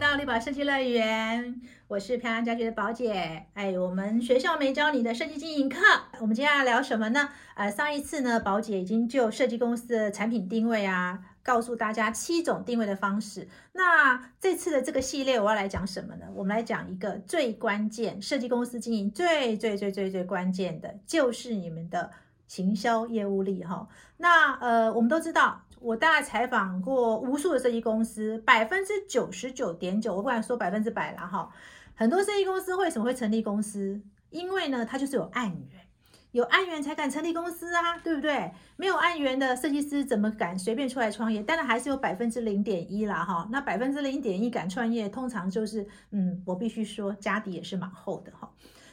到立宝设计乐园，我是漂亮家居的宝姐。哎，我们学校没教你的设计经营课，我们接下来聊什么呢？呃，上一次呢，宝姐已经就设计公司的产品定位啊，告诉大家七种定位的方式。那这次的这个系列，我要来讲什么呢？我们来讲一个最关键，设计公司经营最最最最最关键的，就是你们的行销业务力哈。那呃，我们都知道。我大概采访过无数的设计公司，百分之九十九点九，我不敢说百分之百了哈。很多设计公司为什么会成立公司？因为呢，它就是有案源，有案源才敢成立公司啊，对不对？没有案源的设计师怎么敢随便出来创业？当然还是有百分之零点一啦哈。那百分之零点一敢创业，通常就是，嗯，我必须说家底也是蛮厚的哈。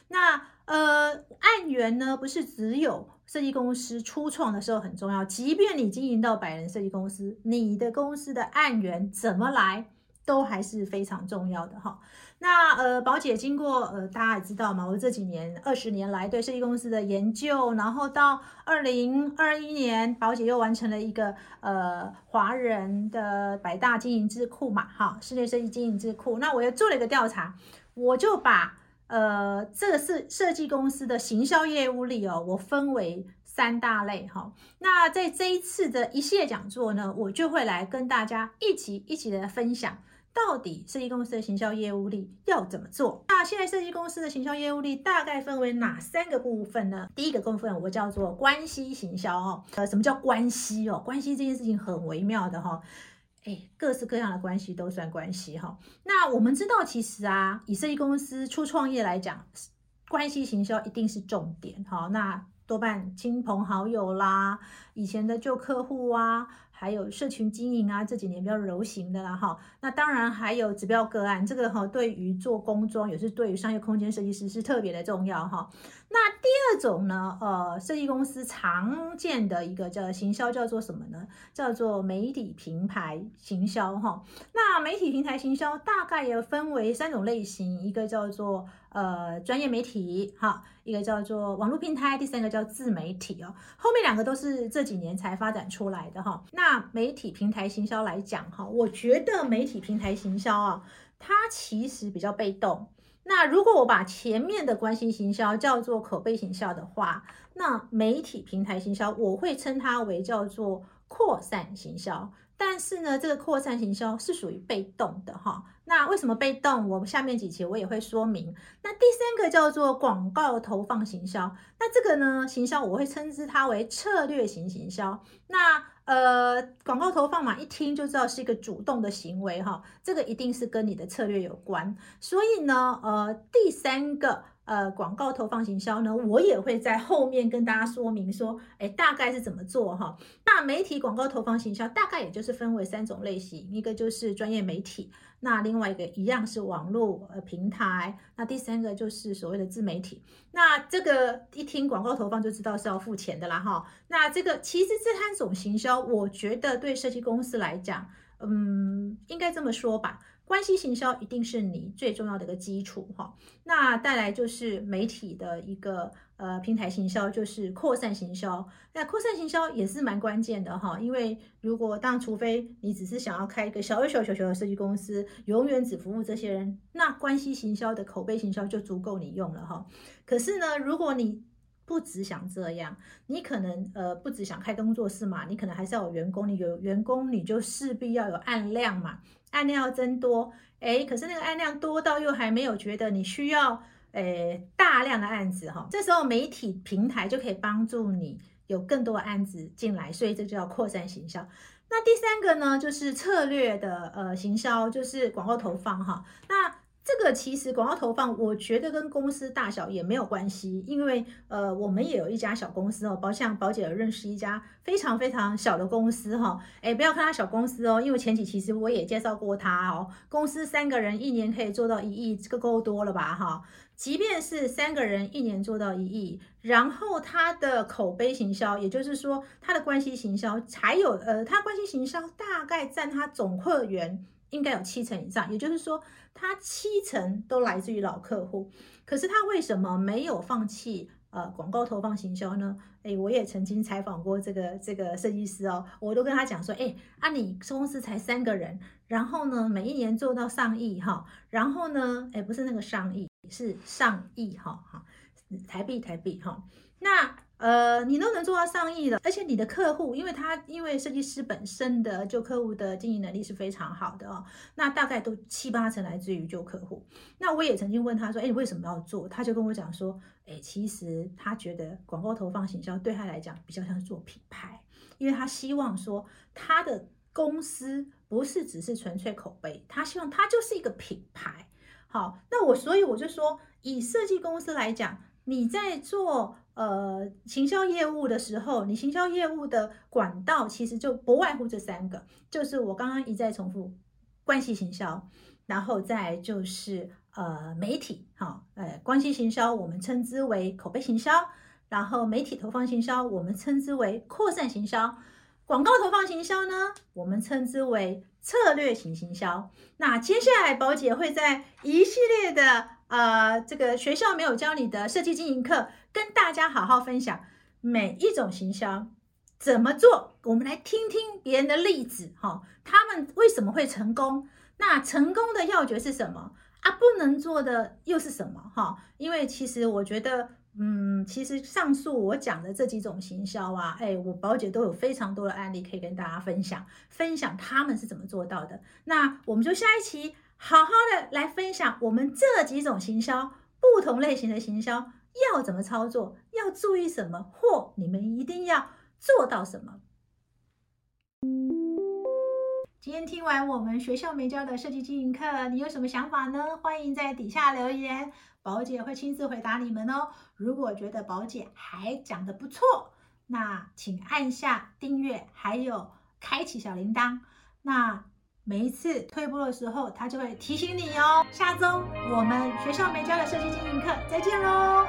那呃，案源呢，不是只有设计公司初创的时候很重要，即便你经营到百人设计公司，你的公司的案源怎么来，都还是非常重要的哈。那呃，宝姐经过呃，大家也知道嘛，我这几年二十年来对设计公司的研究，然后到二零二一年，宝姐又完成了一个呃华人的百大经营智库嘛，哈，室内设计经营智库。那我又做了一个调查，我就把。呃，这个是设计公司的行销业务力哦，我分为三大类哈。那在这一次的一系列讲座呢，我就会来跟大家一起一起的分享，到底设计公司的行销业务力要怎么做。那现在设计公司的行销业务力大概分为哪三个部分呢？第一个部分我叫做关系行销哦。呃，什么叫关系哦？关系这件事情很微妙的哈。哎，各式各样的关系都算关系哈。那我们知道，其实啊，以设计公司初创业来讲，关系行销一定是重点哈。那多半亲朋好友啦，以前的旧客户啊。还有社群经营啊，这几年比较流行的啦哈。那当然还有指标个案，这个哈对于做工装也是对于商业空间设计师是特别的重要哈。那第二种呢，呃，设计公司常见的一个叫行销叫做什么呢？叫做媒体平台行销哈。那媒体平台行销大概也分为三种类型，一个叫做呃专业媒体哈，一个叫做网络平台，第三个叫自媒体哦。后面两个都是这几年才发展出来的哈。那媒体平台行销来讲哈，我觉得媒体平台行销啊，它其实比较被动。那如果我把前面的关系行销叫做口碑行销的话，那媒体平台行销我会称它为叫做扩散行销。但是呢，这个扩散行销是属于被动的哈。那为什么被动？我下面几期我也会说明。那第三个叫做广告投放行销，那这个呢，行销我会称之它为策略型行销。那呃，广告投放嘛，一听就知道是一个主动的行为哈，这个一定是跟你的策略有关。所以呢，呃，第三个。呃，广告投放行销呢，我也会在后面跟大家说明说，哎，大概是怎么做哈。那媒体广告投放行销大概也就是分为三种类型，一个就是专业媒体，那另外一个一样是网络呃平台，那第三个就是所谓的自媒体。那这个一听广告投放就知道是要付钱的啦哈。那这个其实这三种行销，我觉得对设计公司来讲，嗯，应该这么说吧。关系行销一定是你最重要的一个基础哈，那带来就是媒体的一个呃平台行销，就是扩散行销。那扩散行销也是蛮关键的哈，因为如果当除非你只是想要开一个小小小小的设计公司，永远只服务这些人，那关系行销的口碑行销就足够你用了哈。可是呢，如果你不只想这样，你可能呃不只想开工作室嘛，你可能还是要有员工，你有员工你就势必要有案量嘛。案量要增多，哎，可是那个案量多到又还没有觉得你需要，诶大量的案子哈，这时候媒体平台就可以帮助你有更多的案子进来，所以这就叫扩散行销。那第三个呢，就是策略的呃行销，就是广告投放哈，那。这个其实广告投放，我觉得跟公司大小也没有关系，因为呃，我们也有一家小公司哦，包像宝姐有认识一家非常非常小的公司哈，哎，不要看它小公司哦，因为前几期其实我也介绍过它哦，公司三个人一年可以做到一亿，这个够多了吧哈？即便是三个人一年做到一亿，然后它的口碑行销，也就是说它的关系行销，还有呃，它关系行销大概占它总客源。应该有七成以上，也就是说，他七成都来自于老客户。可是他为什么没有放弃呃广告投放行销呢？哎，我也曾经采访过这个这个设计师哦，我都跟他讲说，哎，啊你公司才三个人，然后呢每一年做到上亿哈，然后呢，哎不是那个上亿，是上亿哈哈，台币台币哈，那。呃，你都能做到上亿了，而且你的客户，因为他因为设计师本身的旧客户的经营能力是非常好的哦，那大概都七八成来自于旧客户。那我也曾经问他说，哎，为什么要做？他就跟我讲说，哎，其实他觉得广告投放行销对他来讲比较像做品牌，因为他希望说他的公司不是只是纯粹口碑，他希望他就是一个品牌。好，那我所以我就说，以设计公司来讲，你在做。呃，行销业务的时候，你行销业务的管道其实就不外乎这三个，就是我刚刚一再重复，关系行销，然后再就是呃媒体，哈，呃关系行销我们称之为口碑行销，然后媒体投放行销我们称之为扩散行销，广告投放行销呢，我们称之为策略型行销。那接下来宝姐会在一系列的。呃，这个学校没有教你的设计经营课，跟大家好好分享每一种行销怎么做。我们来听听别人的例子，哈，他们为什么会成功？那成功的要诀是什么啊？不能做的又是什么？哈，因为其实我觉得，嗯，其实上述我讲的这几种行销啊，哎，我宝姐都有非常多的案例可以跟大家分享，分享他们是怎么做到的。那我们就下一期。好好的来分享我们这几种行销，不同类型的行销要怎么操作，要注意什么，或你们一定要做到什么。今天听完我们学校没教的设计经营课，你有什么想法呢？欢迎在底下留言，宝姐会亲自回答你们哦。如果觉得宝姐还讲的不错，那请按下订阅，还有开启小铃铛。那。每一次退步的时候，他就会提醒你哦。下周我们学校没教的设计经营课，再见喽。